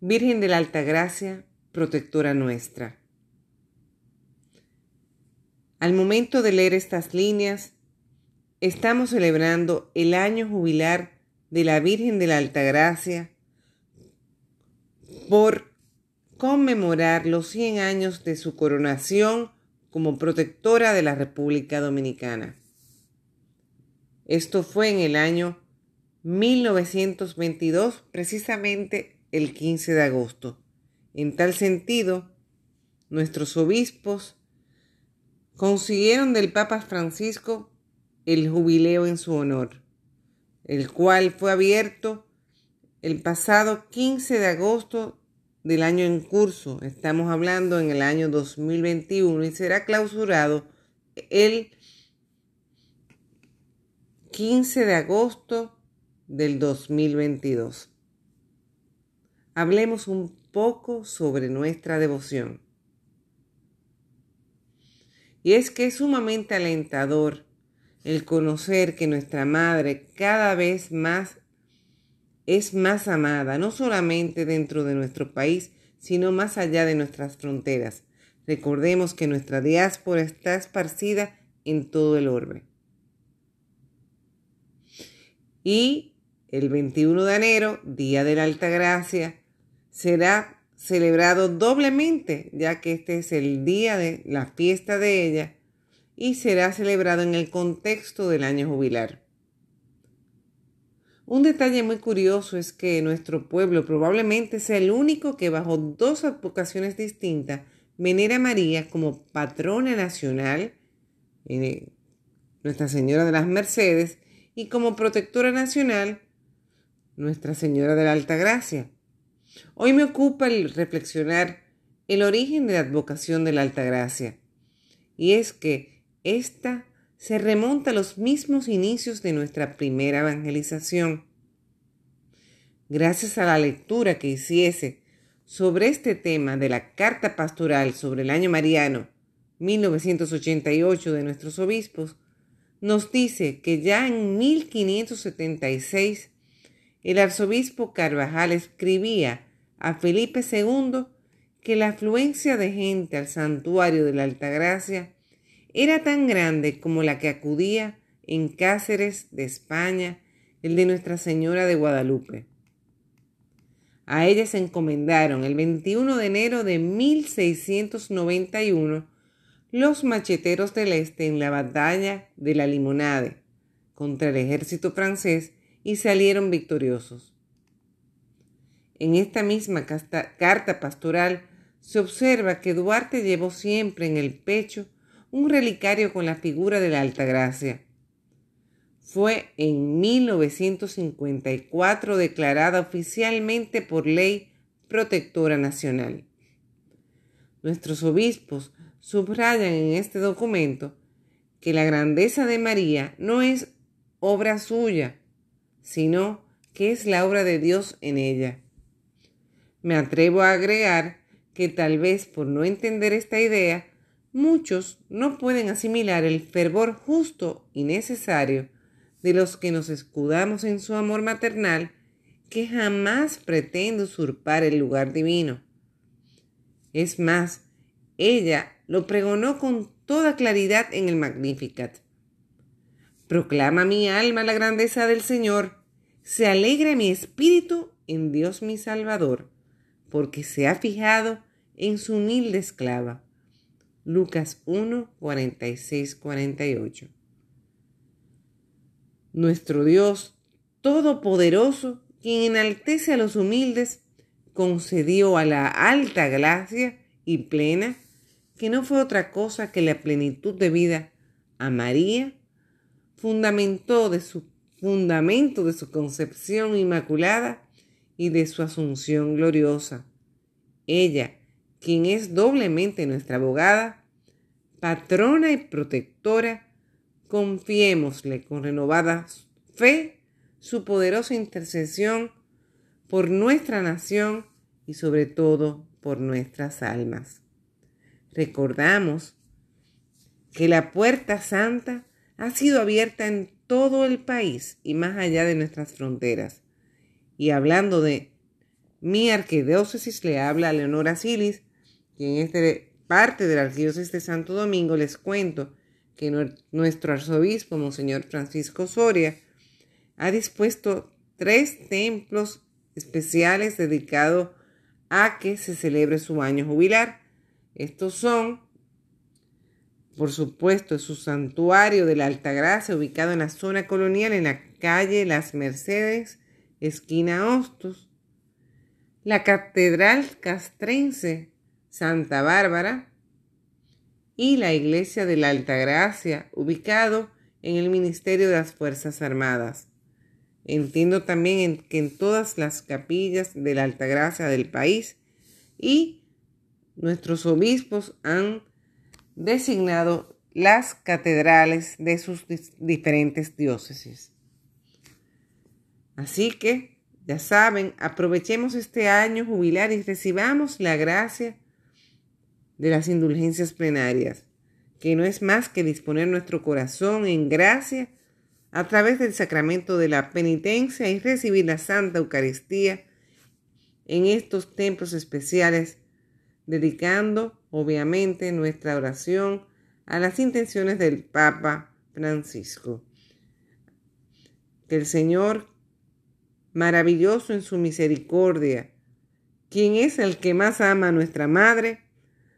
Virgen de la Alta Gracia, protectora nuestra. Al momento de leer estas líneas, estamos celebrando el año jubilar de la Virgen de la Alta Gracia por conmemorar los 100 años de su coronación como protectora de la República Dominicana. Esto fue en el año 1922, precisamente el 15 de agosto. En tal sentido, nuestros obispos consiguieron del Papa Francisco el jubileo en su honor, el cual fue abierto el pasado 15 de agosto del año en curso. Estamos hablando en el año 2021 y será clausurado el 15 de agosto del 2022. Hablemos un poco sobre nuestra devoción. Y es que es sumamente alentador el conocer que nuestra Madre cada vez más es más amada, no solamente dentro de nuestro país, sino más allá de nuestras fronteras. Recordemos que nuestra diáspora está esparcida en todo el orbe. Y el 21 de enero, Día de la Alta Gracia, será celebrado doblemente, ya que este es el día de la fiesta de ella y será celebrado en el contexto del año jubilar. Un detalle muy curioso es que nuestro pueblo probablemente sea el único que bajo dos advocaciones distintas venera a María como patrona nacional, eh, Nuestra Señora de las Mercedes, y como protectora nacional, Nuestra Señora de la Alta Gracia. Hoy me ocupa el reflexionar el origen de la advocación de la Alta Gracia, y es que ésta se remonta a los mismos inicios de nuestra primera evangelización. Gracias a la lectura que hiciese sobre este tema de la Carta Pastoral sobre el año mariano 1988 de nuestros obispos, nos dice que ya en 1576 el arzobispo Carvajal escribía a Felipe II que la afluencia de gente al santuario de la Altagracia era tan grande como la que acudía en Cáceres de España, el de Nuestra Señora de Guadalupe. A ella se encomendaron el 21 de enero de 1691 los macheteros del Este en la batalla de la Limonade contra el ejército francés y salieron victoriosos. En esta misma carta pastoral se observa que Duarte llevó siempre en el pecho un relicario con la figura de la Alta Gracia. Fue en 1954 declarada oficialmente por ley protectora nacional. Nuestros obispos subrayan en este documento que la grandeza de María no es obra suya, sino que es la obra de Dios en ella. Me atrevo a agregar que tal vez por no entender esta idea, muchos no pueden asimilar el fervor justo y necesario de los que nos escudamos en su amor maternal que jamás pretende usurpar el lugar divino. Es más, ella lo pregonó con toda claridad en el Magnificat. Proclama mi alma la grandeza del Señor, se alegra mi espíritu en Dios mi Salvador, porque se ha fijado en su humilde esclava. Lucas 1, 46, 48. Nuestro Dios Todopoderoso, quien enaltece a los humildes, concedió a la alta gracia y plena, que no fue otra cosa que la plenitud de vida a María, fundamentó de su fundamento de su concepción inmaculada y de su asunción gloriosa. Ella, quien es doblemente nuestra abogada, patrona y protectora, confiémosle con renovada fe su poderosa intercesión por nuestra nación y sobre todo por nuestras almas. Recordamos que la puerta santa ha sido abierta en todo el país y más allá de nuestras fronteras. Y hablando de mi arquidiócesis le habla a Leonora Silis, y en esta parte de la arquidiócesis de Santo Domingo les cuento que nuestro arzobispo, Monseñor Francisco Soria, ha dispuesto tres templos especiales dedicados a que se celebre su año jubilar. Estos son, por supuesto, su santuario de la Altagracia, ubicado en la zona colonial, en la calle Las Mercedes, esquina Hostos, la Catedral Castrense Santa Bárbara y la Iglesia de la Altagracia, ubicado en el Ministerio de las Fuerzas Armadas. Entiendo también que en todas las capillas de la Altagracia del país y nuestros obispos han designado las catedrales de sus diferentes diócesis. Así que, ya saben, aprovechemos este año jubilar y recibamos la gracia de las indulgencias plenarias, que no es más que disponer nuestro corazón en gracia a través del sacramento de la penitencia y recibir la Santa Eucaristía en estos templos especiales, dedicando obviamente nuestra oración a las intenciones del Papa Francisco. Que el Señor, maravilloso en su misericordia, quien es el que más ama a nuestra Madre,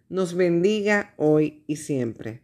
nos bendiga hoy y siempre.